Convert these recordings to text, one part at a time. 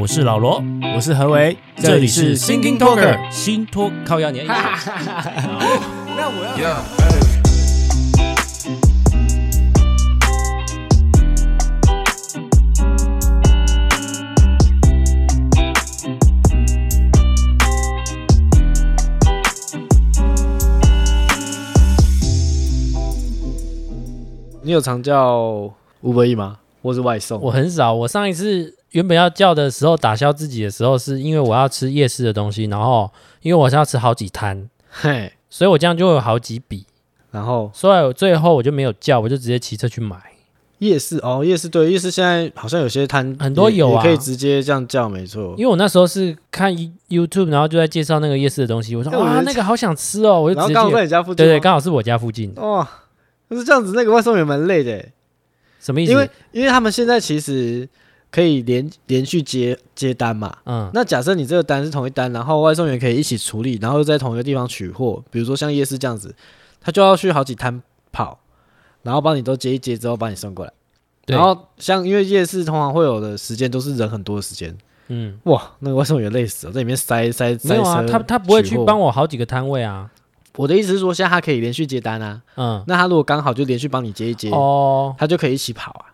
我是老罗，我是何为，这里是 Thinking Talker 新托靠压年。那我要。你有常叫 Uber 吗？或是外送？我很少。我上一次原本要叫的时候，打消自己的时候，是因为我要吃夜市的东西，然后因为我是要吃好几摊，嘿，所以我这样就会有好几笔。然后，所以最后我就没有叫，我就直接骑车去买夜市。哦，夜市对，夜市现在好像有些摊很多有啊，可以直接这样叫，没错。因为我那时候是看 YouTube，然后就在介绍那个夜市的东西，我说哇，那个好想吃哦，我就直接。刚好在你家附近，对对，刚好是我家附近。哇，可是这样子，那个外送员蛮累的。什么意思？因为因为他们现在其实可以连连续接接单嘛，嗯，那假设你这个单是同一单，然后外送员可以一起处理，然后又在同一个地方取货，比如说像夜市这样子，他就要去好几摊跑，然后帮你都接一接之后帮你送过来，然后像因为夜市通常会有的时间都是人很多的时间，嗯，哇，那个外送员累死了，在里面塞塞塞，没有啊，他他不会去帮我好几个摊位啊。我的意思是说，现在他可以连续接单啊，嗯，那他如果刚好就连续帮你接一接，哦，他就可以一起跑啊，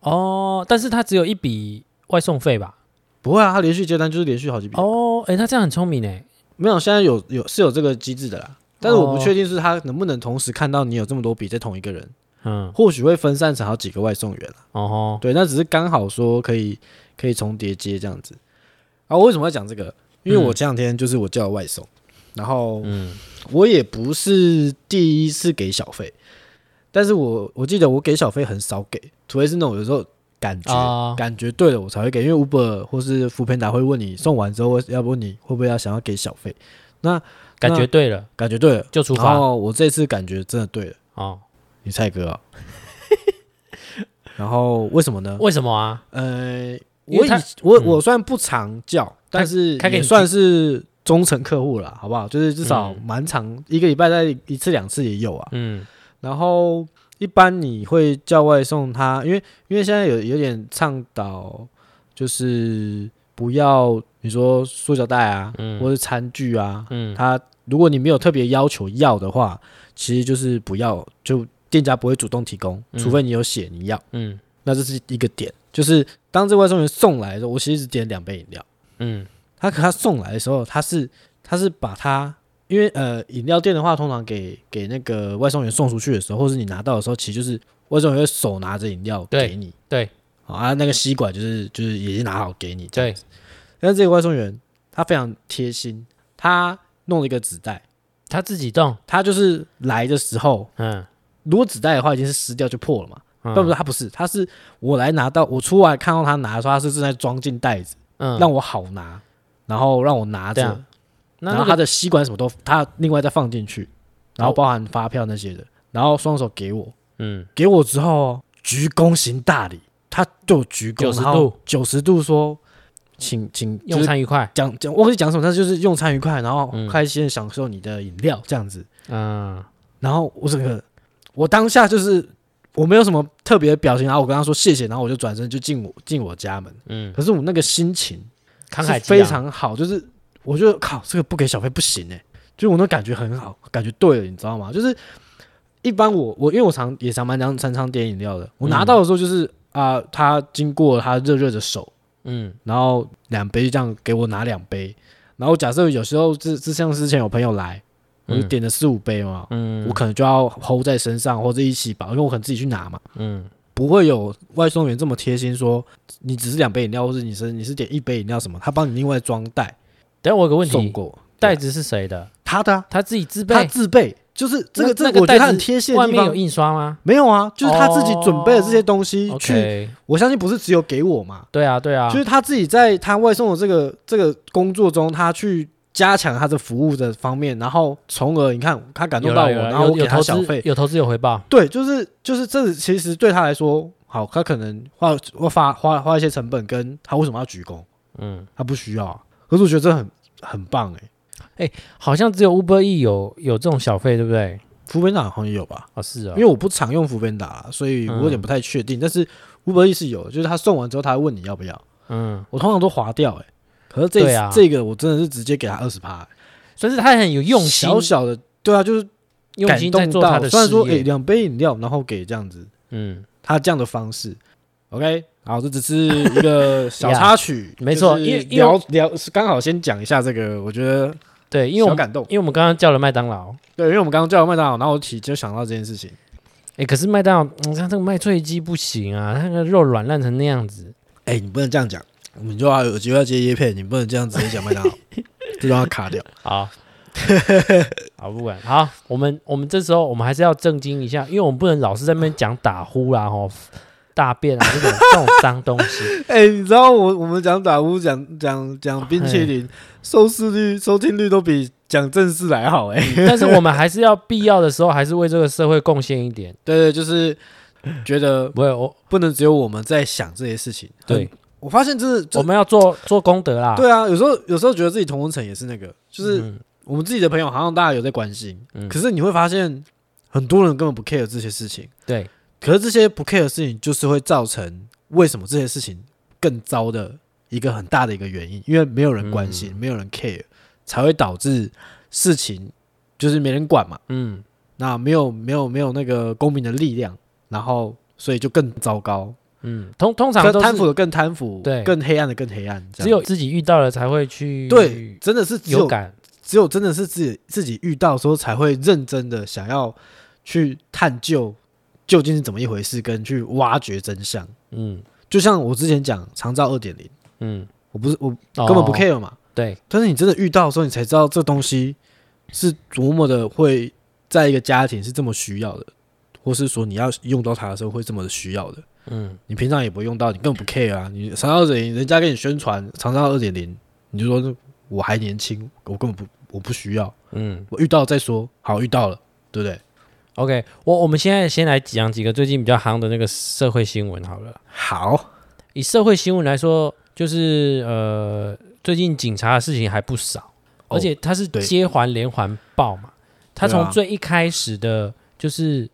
哦，但是他只有一笔外送费吧？不会啊，他连续接单就是连续好几笔。哦，哎，他这样很聪明哎，没有，现在有有是有这个机制的啦，但是我不确定是他能不能同时看到你有这么多笔在同一个人，嗯，或许会分散成好几个外送员了，哦，对，那只是刚好说可以可以重叠接这样子。啊，我为什么要讲这个？因为我前两天就是我叫外送。然后，嗯，我也不是第一次给小费，但是我我记得我给小费很少给，除非是那种有时候感觉、哦、感觉对了我才会给，因为 Uber 或是 Foodpanda 会问你送完之后要不问你会不会要想要给小费，那感觉对了，感觉对了就出发。然后我这次感觉真的对了哦，你蔡哥啊，然后为什么呢？为什么啊？呃，我以我我虽然不常叫，嗯、但是也算是。忠诚客户了，好不好？就是至少蛮长，嗯、一个礼拜在一次两次也有啊。嗯，然后一般你会叫外送他，因为因为现在有有点倡导，就是不要你说塑胶袋啊，嗯、或是餐具啊，嗯，他如果你没有特别要求要的话，其实就是不要，就店家不会主动提供，嗯、除非你有写你要，嗯，那这是一个点，就是当这外送员送来的时候，我其实只点两杯饮料，嗯。他可他送来的时候，他是他是把他，因为呃饮料店的话，通常给给那个外送员送出去的时候，或是你拿到的时候，其实就是外送员会手拿着饮料给你，对，对啊那个吸管就是就是已经拿好给你，对。但是这个外送员他非常贴心，他弄了一个纸袋，他自己动，他就是来的时候，嗯，如果纸袋的话已经是湿掉就破了嘛，嗯、不不他不是，他是我来拿到我出来看到他拿的时候，他是正在装进袋子，嗯，让我好拿。然后让我拿着，然后他的吸管什么都他另外再放进去，然后包含发票那些的，然后双手给我，嗯，给我之后鞠躬行大礼，他就鞠躬九十度。九十度说，请请用餐愉快，讲讲我会讲什么，他就是用餐愉快，然后开心的享受你的饮料这样子，嗯，然后我整个我当下就是我没有什么特别的表情，然后我跟他说谢谢，然后我就转身就进我进我家门，嗯，可是我那个心情。是非常好，就是我觉得靠，这个不给小费不行哎，就我那感觉很好，感觉对了，你知道吗？就是一般我我因为我常也常蛮常常常点饮料的，我拿到的时候就是啊、呃，他经过他热热的手，嗯，然后两杯就这样给我拿两杯，然后假设有时候是是像之前有朋友来，我就点了四五杯嘛，嗯，我可能就要 hold 在身上或者一起吧，因为我可能自己去拿嘛，嗯。不会有外送员这么贴心，说你只是两杯饮料，或者你是你是点一杯饮料什么，他帮你另外装袋。等下我有个问题，送过袋子是谁的？他的，他自己自备，他自备，就是这个这个，我觉得他很贴心。外面有印刷吗？没有啊，就是他自己准备的这些东西去。我相信不是只有给我嘛。对啊，对啊，就是他自己在他外送的这个这个工作中，他去。加强他的服务的方面，然后从而你看他感动到我，然后我给他小费，有投资有回报。对，就是就是这其实对他来说好，他可能花花花花一些成本，跟他为什么要鞠躬？嗯，他不需要啊。可是我觉得这很很棒哎、欸、哎，好像只有 Uber Eats 有有这种小费，对不对？Foodpanda 好像也有吧？啊是啊，因为我不常用 Foodpanda，所以我有点不太确定。嗯、但是 Uber Eats 是有，就是他送完之后他会问你要不要。嗯，我通常都划掉、欸，哎，可是这、啊、这个我真的是直接给他二十趴，所以是他很有用心，小小的，对啊，就是用心在做他的事业。虽然说，哎、欸，两杯饮料，然后给这样子，嗯，他这样的方式，OK，好，这只是一个 小插曲，yeah, 没错，因为聊聊刚好先讲一下这个，我觉得对，因为我感动，因为我们刚刚叫了麦当劳，对，因为我们刚刚叫了麦当劳，然后我起就想到这件事情。哎、欸，可是麦当劳，你看这个麦脆鸡不行啊，它那个肉软烂成那样子。哎、欸，你不能这样讲，我们就要有机会要接叶片，你不能这样直接讲麦当劳，就让它卡掉。好，好，不管好，我们我们这时候我们还是要正经一下，因为我们不能老是在那边讲打呼啦，吼，大便啊这种这种脏东西。哎、欸，你知道我我们讲打呼，讲讲讲冰淇淋，收视率、收听率都比。讲正事来好哎、欸，但是我们还是要必要的时候，还是为这个社会贡献一点。对对，就是觉得不会，我不能只有我们在想这些事情。对，我发现就是我们要做做功德啦。对啊，有时候有时候觉得自己同温层也是那个，就是我们自己的朋友好像大家有在关心，嗯、可是你会发现很多人根本不 care 这些事情。对，可是这些不 care 的事情，就是会造成为什么这些事情更糟的一个很大的一个原因，因为没有人关心，嗯、没有人 care。才会导致事情就是没人管嘛，嗯，那没有没有没有那个公民的力量，然后所以就更糟糕，嗯，通通常都贪腐的更贪腐，对，更黑暗的更黑暗，只有自己遇到了才会去，对，真的是有感，只有真的是自己自己遇到的时候才会认真的想要去探究究竟是怎么一回事，跟去挖掘真相，嗯，就像我之前讲长照二点零，嗯，我不是我根本不 care 嘛。对，但是你真的遇到的时候，你才知道这东西是多么的会在一个家庭是这么需要的，或是说你要用到它的时候会这么的需要的。嗯，你平常也不会用到，你根本不 care 啊。你长照二点零，人家给你宣传长沙二点零，你就说我还年轻，我根本不我不需要。嗯，我遇到再说，好遇到了，对不对？OK，我我们现在先来讲几个最近比较夯的那个社会新闻好了。好，以社会新闻来说，就是呃。最近警察的事情还不少，而且他是接环连环爆嘛。他从最一开始的，就是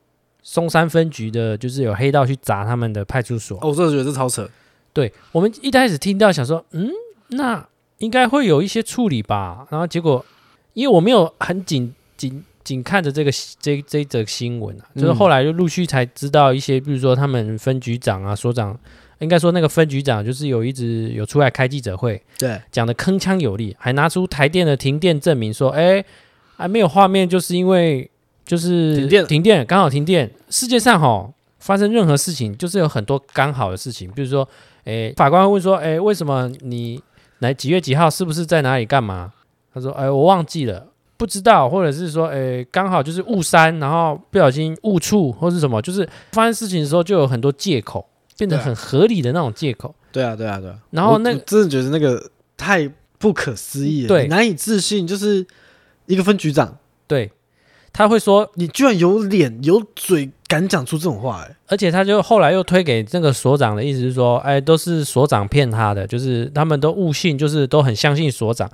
松山分局的，就是有黑道去砸他们的派出所。哦，我真的觉得这超扯。对，我们一开始听到想说，嗯，那应该会有一些处理吧。然后结果，因为我没有很紧紧紧看着这个这这则新闻啊，就是后来就陆续才知道一些，比如说他们分局长啊、所长。应该说，那个分局长就是有一直有出来开记者会，对，讲的铿锵有力，还拿出台电的停电证明，说，哎，还没有画面，就是因为就是停电，停电刚好停电。世界上哈发生任何事情，就是有很多刚好的事情，比如说，哎，法官会问说，哎，为什么你来几月几号，是不是在哪里干嘛？他说，哎，我忘记了，不知道，或者是说，哎，刚好就是误删，然后不小心误触，或是什么，就是发生事情的时候就有很多借口。变得很合理的那种借口。对啊，对啊，对啊。然后那我真的觉得那个太不可思议了，对，难以置信。就是一个分局长，对，他会说你居然有脸有嘴敢讲出这种话，哎，而且他就后来又推给那个所长的意思是说，哎，都是所长骗他的，就是他们都误信，就是都很相信所长。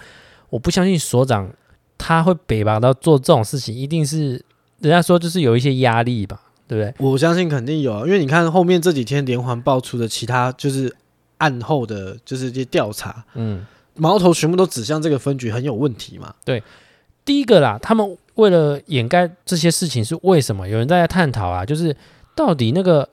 我不相信所长他会北吧到做这种事情，一定是人家说就是有一些压力吧。对不对？我相信肯定有啊，因为你看后面这几天连环爆出的其他就是案后的，就是一些调查，嗯，矛头全部都指向这个分局很有问题嘛。对，第一个啦，他们为了掩盖这些事情是为什么？有人在探讨啊，就是到底那个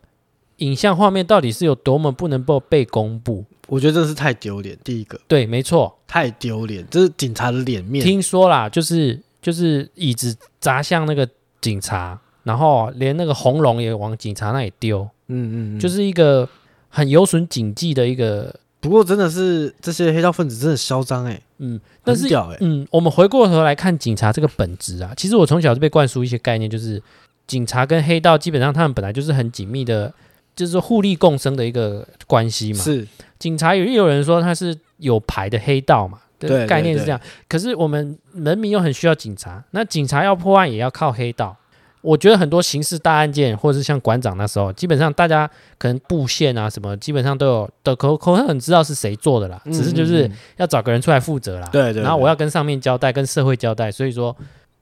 影像画面到底是有多么不能够被公布？我觉得这是太丢脸。第一个，对，没错，太丢脸，这是警察的脸面。听说啦，就是就是椅子砸向那个警察。然后连那个红龙也往警察那里丢，嗯，嗯嗯，就是一个很有损警纪的一个。不过真的是这些黑道分子真的嚣张哎，嗯，但是嗯，我们回过头来看警察这个本质啊，其实我从小就被灌输一些概念，就是警察跟黑道基本上他们本来就是很紧密的，就是说互利共生的一个关系嘛。是，警察有也有人说他是有牌的黑道嘛，对，对，概念是这样。可是我们人民又很需要警察，那警察要破案也要靠黑道。我觉得很多刑事大案件，或者是像馆长那时候，基本上大家可能布线啊什么，基本上都有的口口很知道是谁做的啦，只是就是要找个人出来负责啦。对对。然后我要跟上面交代，跟社会交代，所以说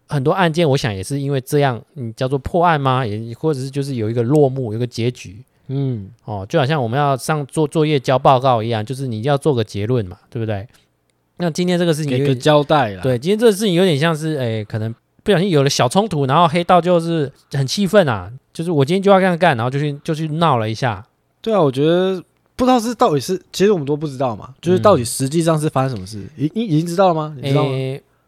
很多案件，我想也是因为这样，你叫做破案吗？也或者是就是有一个落幕，有一个结局，嗯，哦，就好像我们要上做作业交报告一样，就是你要做个结论嘛，对不对？那今天这个事情给个交代了。对，今天这个事情有点像是，哎，可能不小心有了小冲突，然后黑道就是很气愤啊，就是我今天就要这样干，然后就去就去闹了一下。对啊，我觉得不知道是到底是，其实我们都不知道嘛，就是到底实际上是发生什么事，已已已经知道了吗？你知道吗？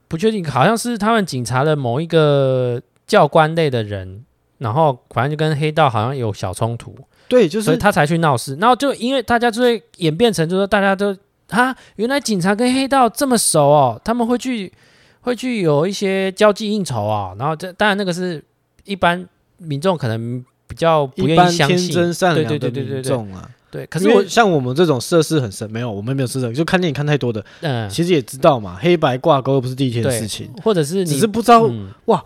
不确定，好像是他们警察的某一个教官类的人，然后反正就跟黑道好像有小冲突。对，就是，所以他才去闹事。然后就因为大家就会演变成，就是说大家都啊，原来警察跟黑道这么熟哦，他们会去会去有一些交际应酬啊。然后这当然那个是一般民众可能比较不愿意相信，天真善良的民众啊。对，可是我像我们这种涉世很深，没有，我们没有涉世，就看电影看太多的，嗯，其实也知道嘛，黑白挂钩又不是第一天的事情，或者是你只是不知道、嗯、哇，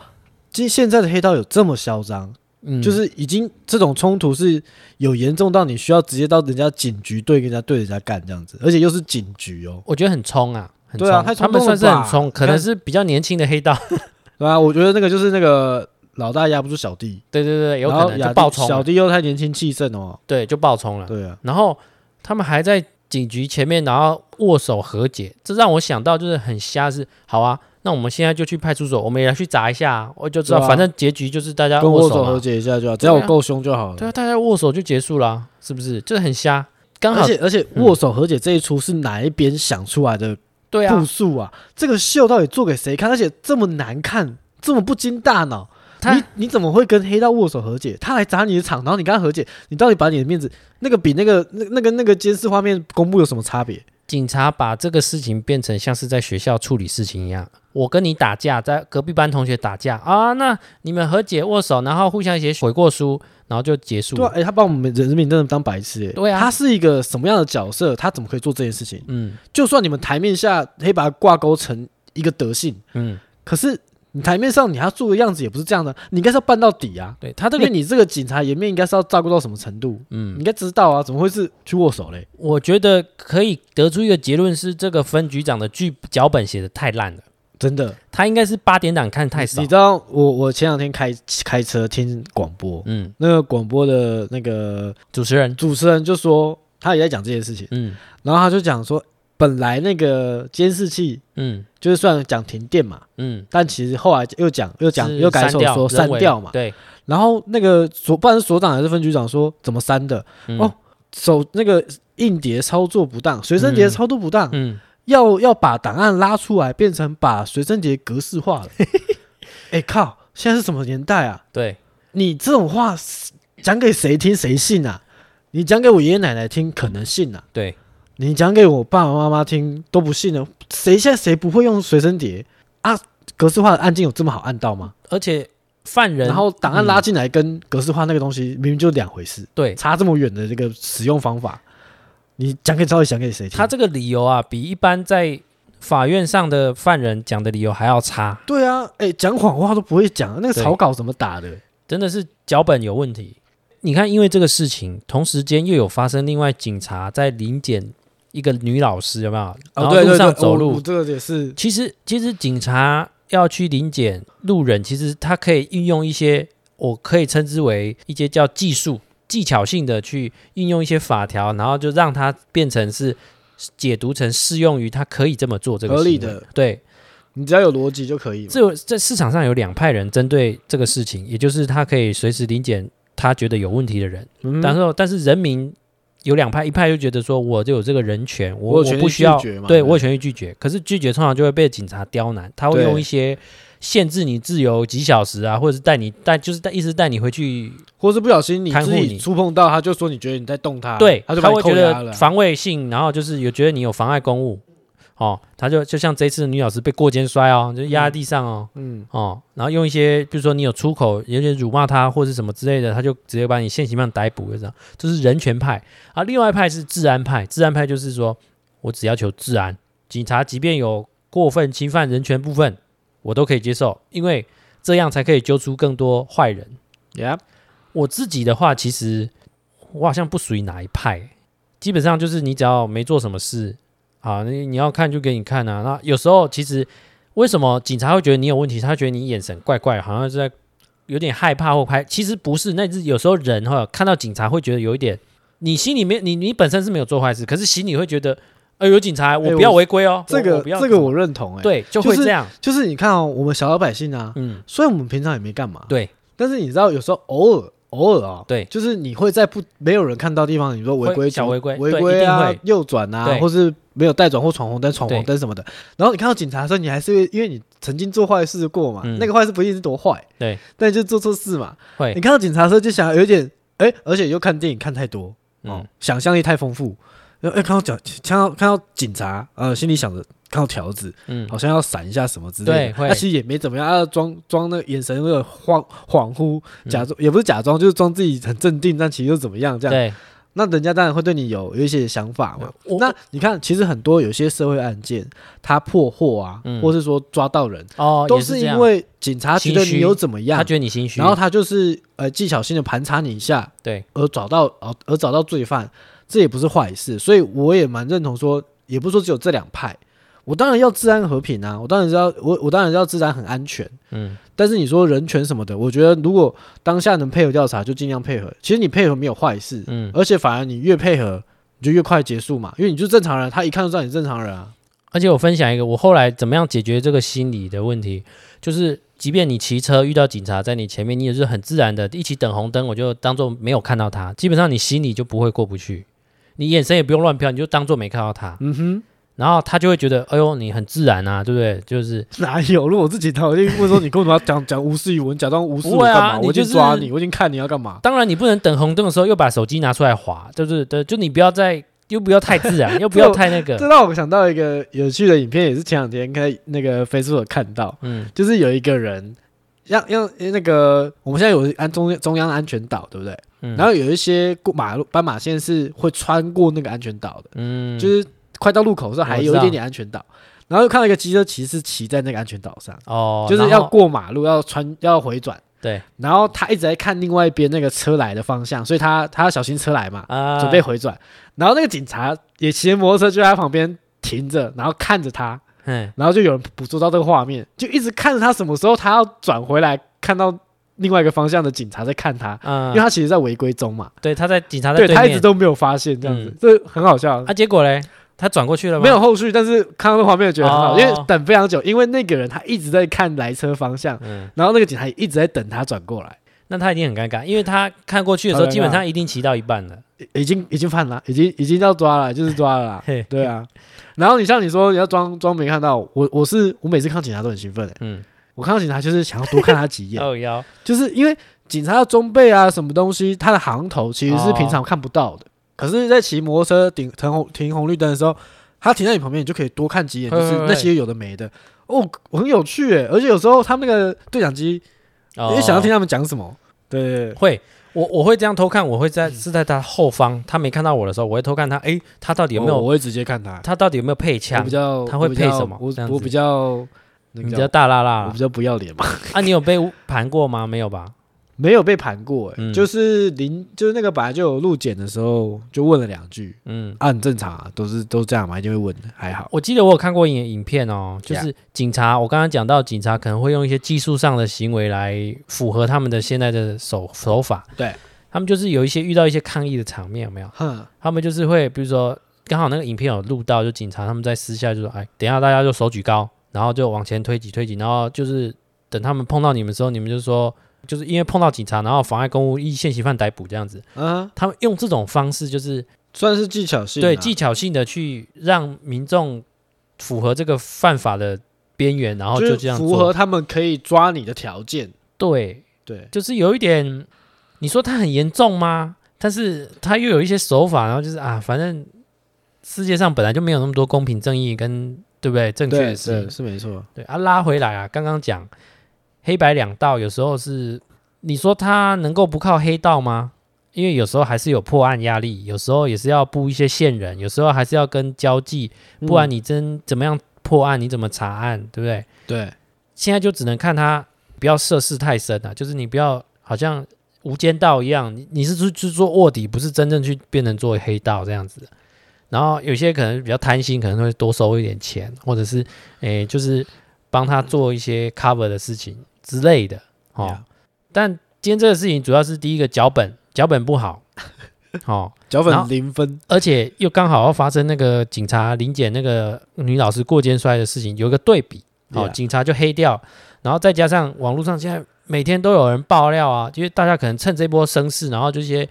今现在的黑道有这么嚣张。嗯，就是已经这种冲突是有严重到你需要直接到人家警局对跟人家对人家干这样子，而且又是警局哦。我觉得很冲啊，很，对啊，他们算是很冲，可能是比较年轻的黑道，对啊，我觉得那个就是那个老大压不住小弟，对对对，有可能就爆冲，小弟又太年轻气盛哦，对，就爆冲了，对啊，然后他们还在警局前面，然后握手和解，这让我想到就是很瞎是好啊。那我们现在就去派出所，我们也要去砸一下，我就知道，反正结局就是大家握手和解一下就好，只要我够凶就好了。对啊，大家握手就结束了，是不是？就是很瞎。刚好，而且而且握手和解这一出是哪一边想出来的？对啊，步数啊，这个秀到底做给谁看？而且这么难看，这么不经大脑，你你怎么会跟黑道握手和解？他来砸你的场，然后你跟他和解，你到底把你的面子那个比那个那那个那个监视画面公布有什么差别？警察把这个事情变成像是在学校处理事情一样，我跟你打架，在隔壁班同学打架啊，那你们和解握手，然后互相写悔过书，然后就结束了。对，哎，他把我们人民真的当白痴，哎，对啊，他是一个什么样的角色？他怎么可以做这件事情？嗯，就算你们台面下可以把他挂钩成一个德性，嗯，可是。你台面上你要做的样子也不是这样的，你应该是要办到底啊。对他这个，你这个警察颜面应该是要照顾到什么程度？嗯，你应该知道啊，怎么会是去握手嘞？我觉得可以得出一个结论是，这个分局长的剧脚本写的太烂了，真的。他应该是八点档看太少。你知道，我我前两天开开车听广播，嗯，那个广播的那个主持人，主持人就说他也在讲这件事情，嗯，然后他就讲说。本来那个监视器，嗯，就是算讲停电嘛，嗯，但其实后来又讲又讲又改手说删掉嘛，对。然后那个所不管是所长还是分局长说怎么删的？嗯、哦，手那个硬碟操作不当，随身碟操作不当，嗯，要要把档案拉出来，变成把随身碟格式化了。哎、欸、靠，现在是什么年代啊？对，你这种话讲给谁听谁信啊？你讲给我爷爷奶奶听可能信啊？对。你讲给我爸爸妈妈听都不信呢？谁现在谁不会用随身碟啊？格式化的按键有这么好按到吗？而且犯人，然后档案拉进来跟格式化那个东西明明就两回事，对，差这么远的这个使用方法，你讲给到底讲给谁听？他这个理由啊，比一般在法院上的犯人讲的理由还要差。对啊，哎，讲谎话都不会讲，那个草稿怎么打的？真的是脚本有问题。你看，因为这个事情，同时间又有发生另外警察在临检。一个女老师有没有？然后路上走路，这个也是。其实，其实警察要去临检路人，其实他可以运用一些，我可以称之为一些叫技术、技巧性的去运用一些法条，然后就让它变成是解读成适用于他可以这么做这个合理的。对，你只要有逻辑就可以。这在市场上有两派人针对这个事情，也就是他可以随时临检他觉得有问题的人，嗯、但是但是人民。有两派，一派就觉得说，我就有这个人权，我我不需要，对我有权利拒绝。可是拒绝通常就会被警察刁难，他会用一些限制你自由几小时啊，或者是带你带，就是带，意思带你回去，或是不小心你自己触碰到，他就说你觉得你在动他，对，他就他会觉得防卫性，然后就是有觉得你有妨碍公务。哦，他就就像这次的女老师被过肩摔哦，就压在地上哦，嗯，哦，然后用一些，比如说你有出口，有点辱骂他或者什么之类的，他就直接把你现行犯逮捕，就这样。这是人权派啊，另外一派是治安派，治安派就是说我只要求治安，警察即便有过分侵犯人权部分，我都可以接受，因为这样才可以揪出更多坏人。Yeah，我自己的话，其实我好像不属于哪一派，基本上就是你只要没做什么事。啊，你你要看就给你看啊。那有时候其实为什么警察会觉得你有问题？他觉得你眼神怪怪，好像是在有点害怕或拍，其实不是，那是有时候人哈看到警察会觉得有一点，你心里面你你本身是没有做坏事，可是心里会觉得，呃，有警察，我不要违规哦。这个这个我认同，哎，对，就会这样。就是你看哦，我们小老百姓啊，嗯，虽然我们平常也没干嘛，对，但是你知道有时候偶尔。偶尔啊，对，就是你会在不没有人看到地方，你说违规小违规违规啊，右转啊，或是没有带转或闯红灯、闯红灯什么的。然后你看到警察的时候，你还是因为你曾经做坏事过嘛，那个坏事不一定是多坏，对，但就做错事嘛。会，你看到警察的时候就想有点哎，而且又看电影看太多，嗯，想象力太丰富，哎看到警看到看到警察，呃，心里想着。看到条子，嗯，好像要闪一下什么之类的，他其实也没怎么样，要装装那个眼神有点恍恍惚，假装也不是假装，就是装自己很镇定，但其实又怎么样这样？对，那人家当然会对你有有一些想法嘛。那你看，其实很多有些社会案件，他破获啊，或是说抓到人，哦，都是因为警察觉得你有怎么样，他觉得你心虚，然后他就是呃技巧性的盘查你一下，对，而找到而找到罪犯，这也不是坏事，所以我也蛮认同说，也不是说只有这两派。我当然要治安和平啊！我当然是要我我当然要治安很安全。嗯，但是你说人权什么的，我觉得如果当下能配合调查，就尽量配合。其实你配合没有坏事，嗯，而且反而你越配合，你就越快结束嘛，因为你就是正常人，他一看就知道你正常人啊。而且我分享一个，我后来怎么样解决这个心理的问题，就是即便你骑车遇到警察在你前面，你也是很自然的一起等红灯，我就当做没有看到他，基本上你心里就不会过不去，你眼神也不用乱飘，你就当做没看到他。嗯哼。然后他就会觉得，哎呦，你很自然啊，对不对？就是 哪有？如果我自己，他我就问说，你为什么要讲讲无视语文，假装无视我干嘛？啊、我就抓你，我已经看你要干嘛。当然，你不能等红灯的时候又把手机拿出来划，就是对，就你不要再，又不要太自然，又不要太那个。这让我想到一个有趣的影片，也是前两天看那个 Facebook 看到，嗯，就是有一个人要要那个，我们现在有安中中央安全岛，对不对？嗯。然后有一些过马路斑马线是会穿过那个安全岛的，嗯，就是。快到路口的时候还有一点点安全岛，然后又看到一个机车骑士骑在那个安全岛上，哦，就是要过马路要穿要回转，对，然后他一直在看另外一边那个车来的方向，所以他他要小心车来嘛，啊，准备回转，然后那个警察也骑着摩托车就在他旁边停着，然后看着他，嗯，然后就有人捕捉到这个画面，就一直看着他什么时候他要转回来，看到另外一个方向的警察在看他，嗯，因为他其实在违规中嘛，对，他在警察在对，对他一直都没有发现这样子，这很好笑，啊，结果嘞？他转过去了吗？没有后续，但是看到那画面觉得很好，因为等非常久，因为那个人他一直在看来车方向，然后那个警察也一直在等他转过来，那他一定很尴尬，因为他看过去的时候，基本上一定骑到一半了，已经已经犯了，已经已经要抓了，就是抓了，对啊。然后你像你说你要装装没看到，我我是我每次看警察都很兴奋，嗯，我看到警察就是想要多看他几眼，哦，就是因为警察的装备啊什么东西，他的行头其实是平常看不到的。可是，在骑摩托车顶停红停红绿灯的时候，他停在你旁边，你就可以多看几眼，就是那些有的没的哦，很有趣诶。而且有时候他们那个对讲机，你想要听他们讲什么？对，会，我我会这样偷看，我会在是在他后方，他没看到我的时候，我会偷看他，诶，他到底有没有？我会直接看他，他到底有没有配枪？比较他会配什么？我我比较你比较大辣辣，我比较不要脸嘛。啊，你有被盘过吗？没有吧？没有被盘过，欸，嗯、就是临就是那个本来就有路检的时候，就问了两句，嗯，啊，很正常啊，都是都这样嘛，一定会问的，还好。我记得我有看过影影片哦，就是警察，我刚刚讲到警察可能会用一些技术上的行为来符合他们的现在的手手法，对，他们就是有一些遇到一些抗议的场面，有没有？哼，他们就是会，比如说刚好那个影片有录到，就警察他们在私下就说，哎，等一下大家就手举高，然后就往前推挤推挤，然后就是等他们碰到你们的时候，你们就说。就是因为碰到警察，然后妨碍公务，以现行犯逮捕这样子。嗯，他们用这种方式，就是算是技巧性，对技巧性的去让民众符合这个犯法的边缘，然后就这样符合他们可以抓你的条件。对对，就是有一点，你说他很严重吗？但是他又有一些手法，然后就是啊，反正世界上本来就没有那么多公平正义跟对不对？正确的事是没错。对啊，拉回来啊，刚刚讲。黑白两道有时候是，你说他能够不靠黑道吗？因为有时候还是有破案压力，有时候也是要布一些线人，有时候还是要跟交际，不然你真怎么样破案？你怎么查案？对不对？对，现在就只能看他不要涉世太深啊，就是你不要好像无间道一样，你你是去去做卧底，不是真正去变成做黑道这样子。然后有些可能比较贪心，可能会多收一点钱，或者是诶，就是帮他做一些 cover 的事情。之类的，哦，Yeah. 但今天这个事情主要是第一个脚本脚本不好，好 脚本零分，而且又刚好要发生那个警察临检那个女老师过肩摔的事情，有一个对比，哦 Yeah. 警察就黑掉，然后再加上网络上现在每天都有人爆料啊，就是大家可能趁这波声势，然后这些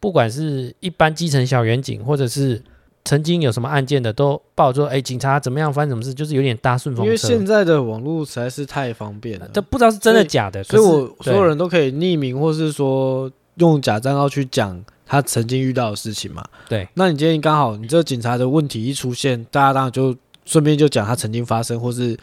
不管是一般基层小员警或者是。曾经有什么案件的都报说，哎，警察怎么样，发生什么事，就是有点搭顺风车。因为现在的网络实在是太方便了，这不知道是真的假的。所以，我所有人都可以匿名，或是说用假账号去讲他曾经遇到的事情嘛。对，那你今天刚好你这个警察的问题一出现，大家当然就顺便就讲他曾经发生或是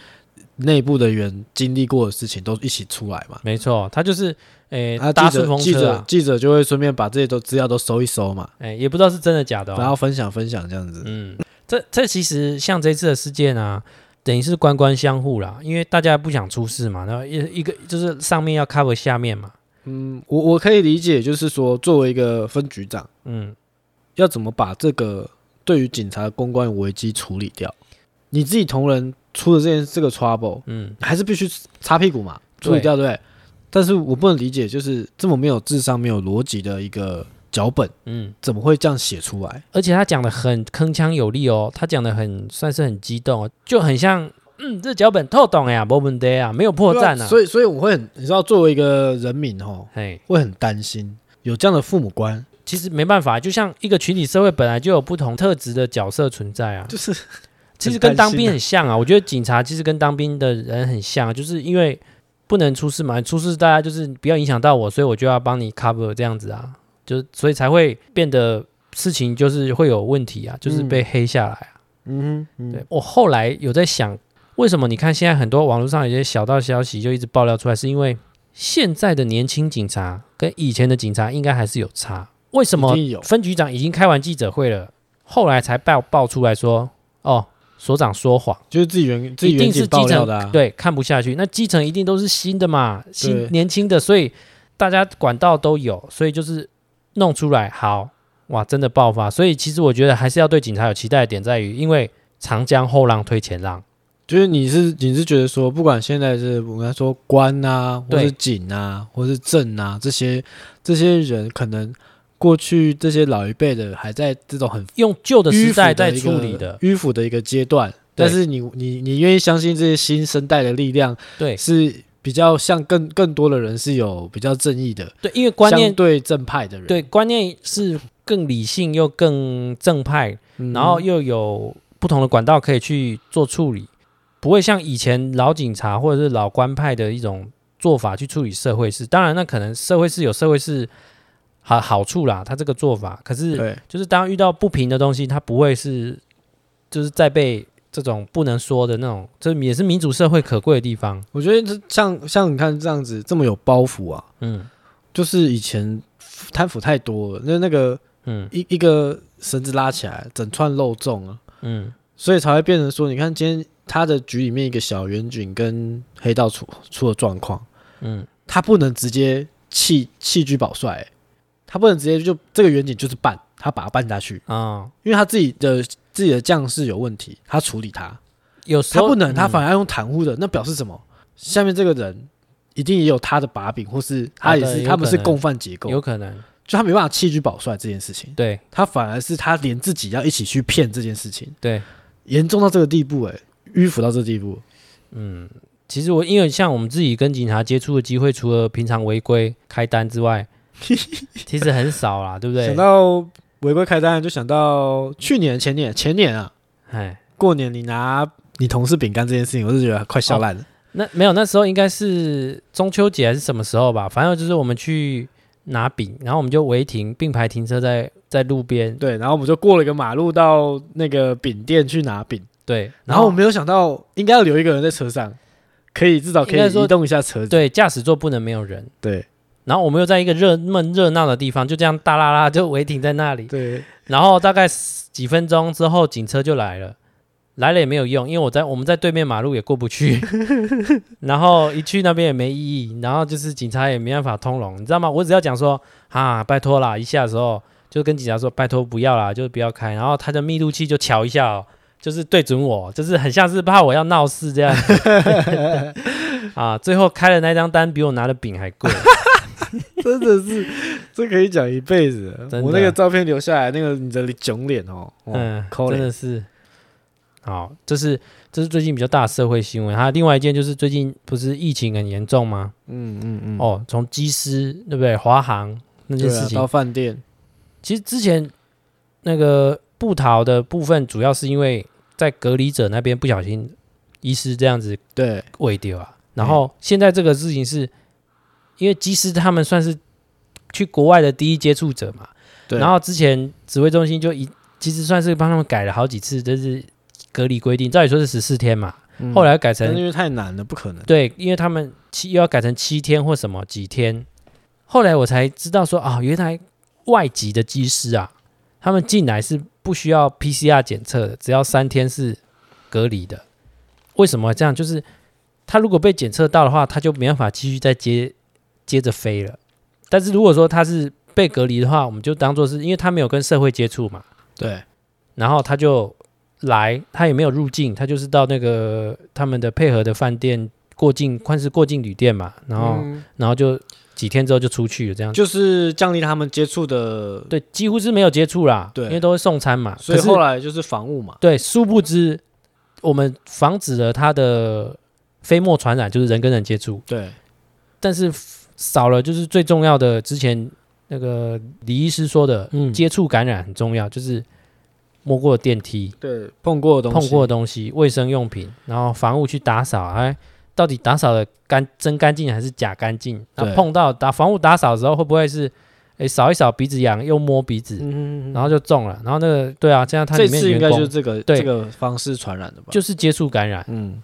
内部的人经历过的事情都一起出来嘛。没错，他就是。诶，他搭顺风车、啊、记者记者就会顺便把这些都资料都搜一搜嘛。诶，也不知道是真的假的、哦，然后分享分享这样子。嗯，这这其实像这次的事件啊，等于是官官相护啦，因为大家不想出事嘛，然后一一个就是上面要 cover 下面嘛。嗯，我我可以理解，就是说作为一个分局长，嗯，要怎么把这个对于警察的公关危机处理掉？你自己同仁出了这件这个 trouble，嗯，还是必须擦屁股嘛，处理掉对不对？但是我不能理解，就是这么没有智商、没有逻辑的一个脚本，嗯，怎么会这样写出来？而且他讲的很铿锵有力哦，他讲的很算是很激动，就很像，嗯，这脚本透懂呀，没问题啊，没有破绽啊。所以，所以我会很，你知道，作为一个人民哦，嘿，会很担心有这样的父母官。其实没办法，就像一个群体社会本来就有不同特质的角色存在啊，就是其实跟当兵很像啊。我觉得警察其实跟当兵的人很像，就是因为。不能出事嘛？出事大家就是不要影响到我，所以我就要帮你 cover 这样子啊，就所以才会变得事情就是会有问题啊，就是被黑下来啊。嗯哼，对，我后来有在想，为什么你看现在很多网络上有些小道消息就一直爆料出来，是因为现在的年轻警察跟以前的警察应该还是有差。为什么分局长已经开完记者会了，后来才爆爆出来说哦？所长说谎，就是自己原，自己原警爆料的、啊，对，看不下去。那基层一定都是新的嘛，新年轻的，所以大家管道都有，所以就是弄出来好哇，真的爆发。所以其实我觉得还是要对警察有期待的点在于，因为长江后浪推前浪，就是你是你是觉得说，不管现在是我们说官啊，或是警啊，或是政啊，这些这些人可能。过去这些老一辈的还在这种很用旧的时代在处理的。迂腐的一个阶段，但是你你你愿意相信这些新生代的力量，对，是比较像更更多的人是有比较正义的，对，因为观念对正派的人，对，观念是更理性又更正派，嗯、然后又有不同的管道可以去做处理，不会像以前老警察或者是老官派的一种做法去处理社会事。当然，那可能社会是有社会事。好好处啦，他这个做法，可是就是当遇到不平的东西，他不会是就是再被这种不能说的那种，这也是民主社会可贵的地方。我觉得像像你看这样子这么有包袱啊，嗯，就是以前贪腐太多了，那那个嗯。一一个绳子拉起来，整串肉粽啊，嗯，所以才会变成说，你看今天他的局里面一个小员警跟黑道出出了状况，嗯，他不能直接弃弃车保帅、欸。他不能直接就这个远景就是办，他把他办下去。啊，哦、因为他自己的自己的将士有问题，他处理他，有时候他不能，他反而要用袒护的，嗯、那表示什么？下面这个人一定也有他的把柄，或是他也是他们是共犯结构，有可能，就他没办法弃车保帅这件事情，对，他反而是他连自己要一起去骗这件事情，对，严重到这个地步、欸，哎，迂腐到这个地步，嗯，其实我因为像我们自己跟警察接触的机会，除了平常违规开单之外。其实很少啦，对不对？想到违规开单，就想到去年、前年、前年啊，哎，过年你拿你同事饼干这件事情，我是觉得快笑烂了。哦。那没有，那时候应该是中秋节还是什么时候吧？反正就是我们去拿饼，然后我们就违停并排停车在在路边。对，然后我们就过了一个马路到那个饼店去拿饼。对，然后我没有想到应该要留一个人在车上，可以至少可以移动一下车子。对，驾驶座不能没有人。对。然后我们又在一个热闷热闹的地方，就这样大啦啦就违停在那里。对。然后大概几分钟之后，警车就来了，来了也没有用，因为我在我们在对面马路也过不去。然后一去那边也没意义，然后就是警察也没办法通融，你知道吗？我只要讲说啊，拜托啦，一下的时候就跟警察说拜托不要啦，就是不要开。然后他的密度器就瞧一下哦，就是对准我，就是很像是怕我要闹事这样。啊，最后开的那张单比我拿的饼还贵。真的是，这可以讲一辈子。我那个照片留下来，那个你的囧脸哦，嗯，真的是。好，这是这是最近比较大的社会新闻。还有另外一件，就是最近不是疫情很严重吗？嗯嗯嗯。哦，从机师对不对？华航那件事情到饭店，其实之前那个布逃的部分，主要是因为在隔离者那边不小心医师这样子对喂掉啊。然后现在这个事情是，因为机师他们算是去国外的第一接触者嘛。对。然后之前指挥中心就一其实算是帮他们改了好几次，就是。隔离规定，照理说是十四天嘛，嗯、后来改成因为太难了，不可能。对，因为他们七又要改成七天或什么几天，后来我才知道说啊，原来外籍的机师啊，他们进来是不需要 PCR 检测的，只要三天是隔离的。为什么这样？就是他如果被检测到的话，他就没办法继续再接接着飞了。但是如果说他是被隔离的话，我们就当做是因为他没有跟社会接触嘛，对，然后他就。来，他也没有入境，他就是到那个他们的配合的饭店过境，算是过境旅店嘛，然后、嗯、然后就几天之后就出去了，这样就是降低他们接触的，对，几乎是没有接触啦，对，因为都会送餐嘛，所以后来就是防务嘛，对，殊不知我们防止了他的飞沫传染，就是人跟人接触，对，但是少了就是最重要的，之前那个李医师说的，嗯，接触感染很重要，就是。摸过电梯，对，碰过的东西，碰过的东西，卫生用品，然后房屋去打扫，哎，到底打扫的干真干净还是假干净？那碰到打房屋打扫的时候，会不会是，哎，扫一扫鼻子痒，又摸鼻子，嗯、然后就中了？然后那个，对啊，这样它里面这次应该就是这个对这个方式传染的吧？就是接触感染，嗯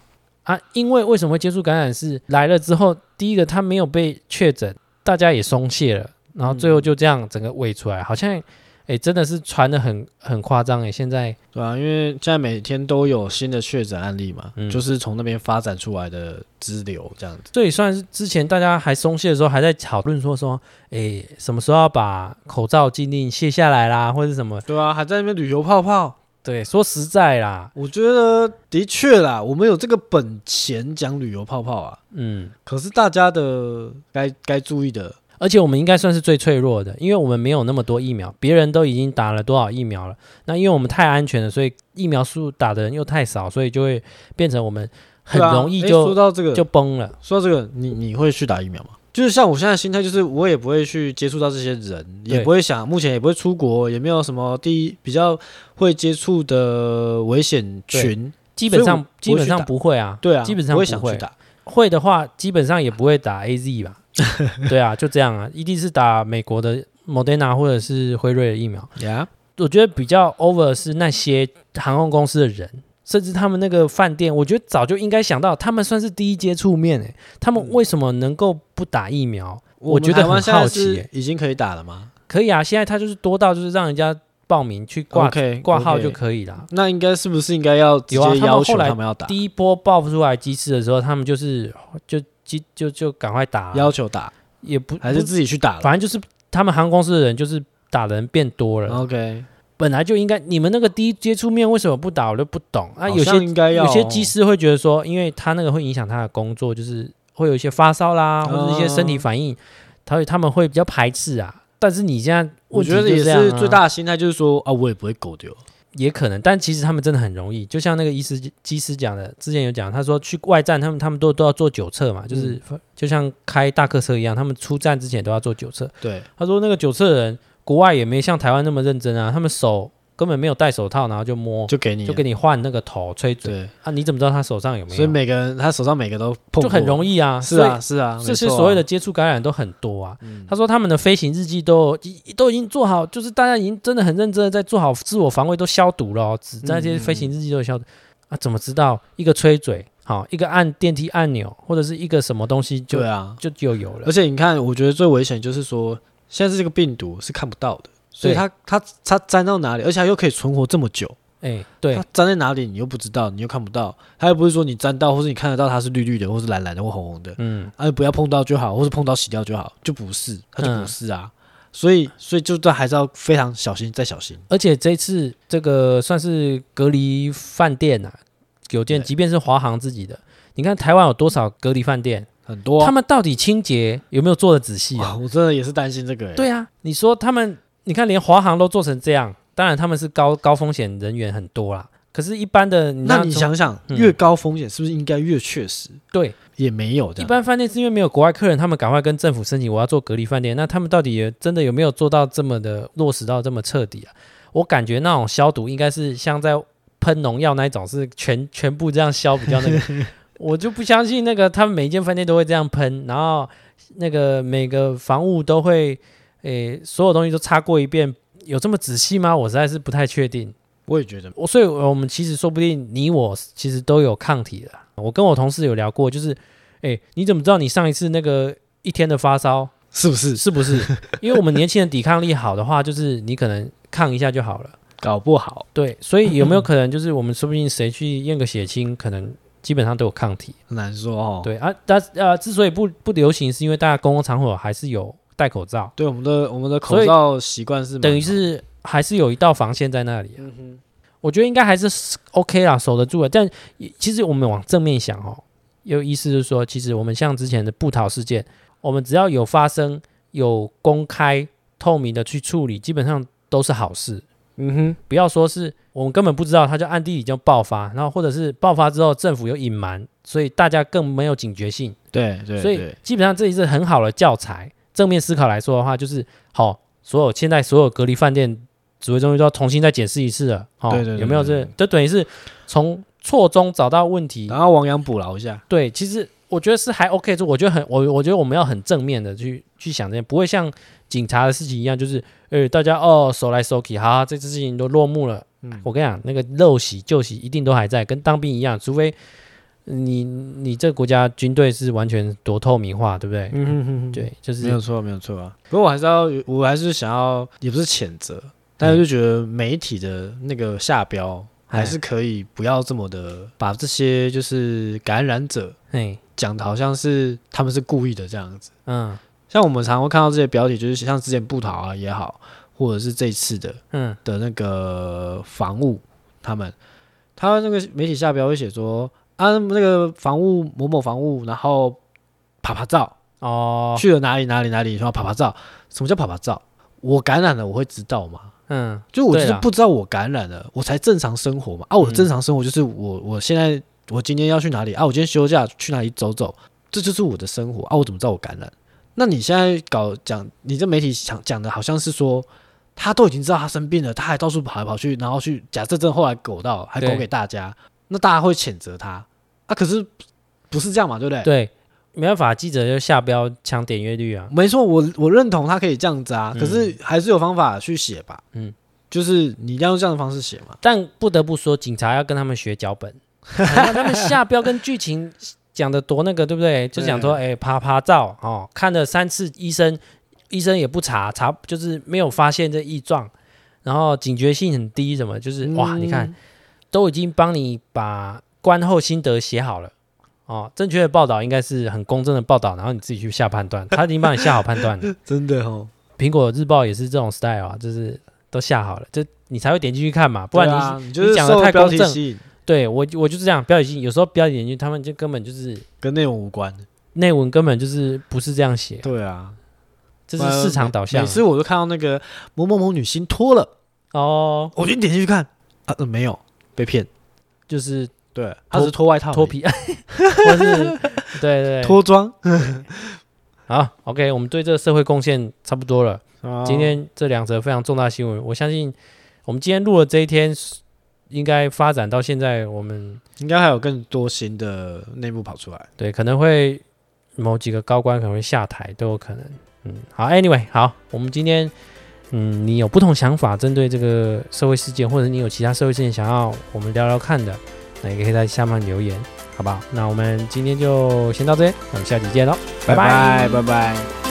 啊，因为为什么会接触感染？是来了之后，第一个他没有被确诊，大家也松懈了，然后最后就这样整个喂出来，好像。哎，真的是传的很很夸张哎！现在对啊，因为现在每天都有新的确诊案例嘛，嗯、就是从那边发展出来的支流这样子。这也算是之前大家还松懈的时候，还在讨论说说，哎，什么时候要把口罩禁令卸下来啦，或者什么？对啊，还在那边旅游泡泡。对，说实在啦，我觉得的确啦，我们有这个本钱讲旅游泡泡啊。嗯，可是大家的该该注意的。而且我们应该算是最脆弱的，因为我们没有那么多疫苗，别人都已经打了多少疫苗了。那因为我们太安全了，所以疫苗数打的人又太少，所以就会变成我们很容易就、啊、说到这个就崩了。说到这个，你你会去打疫苗吗？就是像我现在心态，就是我也不会去接触到这些人，也不会想，目前也不会出国，也没有什么第一比较会接触的危险群，基本上基本上不会啊。对啊，基本上不会，不会想去打。会的话，基本上也不会打 AZ 吧。对啊，就这样啊，一定是打美国的 Moderna 或者是辉瑞的疫苗。Yeah. 我觉得比较 over 是那些航空公司的人，甚至他们那个饭店，我觉得早就应该想到，他们算是第一接触面诶，他们为什么能够不打疫苗？嗯、我觉得很好奇。已经可以打了吗？可以啊，现在他就是多到就是让人家报名去挂挂号就可以了。那应该是不是应该要直接要求他们要打？第一波爆出来机师的时候，他们就是就。就就就赶快打，要求打也不还是自己去打，反正就是他们航空公司的人就是打的人变多了。OK，本来就应该你们那个第一接触面为什么不打，我就不懂啊。有些应该要有些机师会觉得说，因为他那个会影响他的工作，就是会有一些发烧啦，或者一些身体反应，他会他们会比较排斥啊。但是你现在我觉得也是最大的心态就是说啊，我也不会狗丢。也可能，但其实他们真的很容易，就像那个医师机师讲的，之前有讲，他说去外站，他们他们都都要做酒测嘛，就是就像开大客车一样，他们出站之前都要做酒测。对，他说那个酒测的人，国外也没像台湾那么认真啊，他们手。根本没有戴手套，然后就摸，就给你，就给你换那个头吹嘴。对啊，你怎么知道他手上有没有？所以每个人他手上每个都碰，就很容易啊。是啊，是啊，这些所谓的接触感染都很多啊。他说他们的飞行日记都都已经做好，就是大家已经真的很认真的在做好自我防卫，都消毒了哦。只在这些飞行日记都有消毒啊？怎么知道一个吹嘴，好一个按电梯按钮，或者是一个什么东西就对啊，就就有了。而且你看，我觉得最危险就是说，现在是这个病毒是看不到的。所以它它它粘到哪里，而且它又可以存活这么久，哎、欸，对，它粘在哪里你又不知道，你又看不到，它又不是说你粘到，或是你看得到它是绿绿的，或是蓝蓝的，或红红的，嗯，啊，不要碰到就好，或是碰到洗掉就好，就不是，它就不是啊，嗯、所以所以就都还是要非常小心再小心。而且这次这个算是隔离饭店啊，酒店，即便是华航自己的，你看台湾有多少隔离饭店？很多。他们到底清洁有没有做的仔细啊？我真的也是担心这个。对啊，你说他们，你看连华航都做成这样，当然他们是高高风险人员很多啦。可是，一般的，那你想想，越高风险是不是应该越确实？对，也没有的。一般饭店是因为没有国外客人，他们赶快跟政府申请，我要做隔离饭店。那他们到底也真的有没有做到这么的落实到这么彻底啊？我感觉那种消毒应该是像在喷农药那一种，是全全部这样消比较那个。我就不相信那个他们每一间饭店都会这样喷，然后那个每个房屋都会，诶、欸，所有东西都擦过一遍，有这么仔细吗？我实在是不太确定。我也觉得，我所以，我们其实说不定你我其实都有抗体的。我跟我同事有聊过，就是，哎，你怎么知道你上一次那个一天的发烧是不是？是不是？因为我们年轻人抵抗力好的话，就是你可能抗一下就好了。搞不好，对，所以有没有可能就是我们说不定谁去验个血清，可能基本上都有抗体？很难说哦。对啊，但呃，之所以不不流行，是因为大家公共场所还是有戴口罩。对，我们的我们的口罩习惯是等于是。还是有一道防线在那里、啊嗯、哼我觉得应该还是 OK 啦，守得住的。但其实我们往正面想哦，有意思是说，其实我们像之前的布桃事件，我们只要有发生、有公开、透明的去处理，基本上都是好事。嗯哼，不要说是我们根本不知道，它就暗地里就爆发，然后或者是爆发之后政府有隐瞒，所以大家更没有警觉性。对对，对，所以基本上这也是很好的教材。正面思考来说的话，就是好，所有现在所有隔离饭店。指挥中心都要重新再检视一次了，哦，对对，对，对，有没有这？就等于是从错中找到问题，然后亡羊补牢一下。对，其实我觉得是还 OK，就我觉得很我我觉得我们要很正面的去去想这些，不会像警察的事情一样，就是呃大家哦手来手去，好，这次事情都落幕了。嗯，我跟你讲，那个陋习旧习一定都还在，跟当兵一样，除非你你这个国家军队是完全多透明化，对不对？嗯哼哼哼，对，就是没有错，没有错啊。不过我还是要，我还是想要，也不是谴责。但是就觉得媒体的那个下标还是可以不要这么的把这些就是感染者，讲的好像是他们是故意的这样子。嗯，像我们常会看到这些标题，就是像之前布桃啊也好，或者是这次的，嗯。的那个防务，他们。他那个媒体下标会写说啊那个防务某某防务，然后啪啪照。哦，去了哪里哪里哪里，然后啪啪照，什么叫啪啪照？我感染了，我会知道吗？嗯，就我就是不知道我感染了，我才正常生活嘛。啊，我的正常生活就是我我现在我今天要去哪里啊？我今天休假去哪里走走，这就是我的生活啊。我怎么知道我感染？那你现在搞讲，你这媒体讲讲的好像是说他都已经知道他生病了，他还到处跑来跑去，然后去假设真后来狗到还狗给大家，那大家会谴责他啊？可是不是这样嘛？对不对？对。没办法，记者就下标抢点阅率啊。没错，我我认同他可以这样子啊，嗯、可是还是有方法去写吧。嗯，就是你要用这样的方式写嘛。但不得不说，警察要跟他们学脚本，他们下标跟剧情讲的多那个，对不对？就讲说，哎，趴趴照哦，看了三次医生，医生也不查查，就是没有发现这异状，然后警觉性很低，什么就是哇，你看都已经帮你把观后心得写好了。哦，正确的报道应该是很公正的报道，然后你自己去下判断。他已经帮你下好判断了，真的哦。苹果日报也是这种 style 啊，就是都下好了，就你才会点进去看嘛。不然你、啊、你讲的太公正，对我我就是这样标题性，有时候标题点进去，他们就根本就是跟内容无关，内文根本就是不是这样写。对啊，这是市场导向。每次我都看到那个某某某女星脱了哦，我就点进去看啊，呃，没有被骗，就是。对，他是脱外套、脱皮，或是对对脱妆。好，OK，我们对这个社会贡献差不多了。哦、今天这两则非常重大新闻，我相信我们今天录的这一天，应该发展到现在，我们应该还有更多新的内幕跑出来。对，可能会某几个高官可能会下台，都有可能。嗯，好，Anyway，好，我们今天，嗯，你有不同想法，针对这个社会事件，或者你有其他社会事件想要我们聊聊看的。那也可以在下方留言，好不好？那我们今天就先到这里，我们下期见喽，拜拜，拜拜。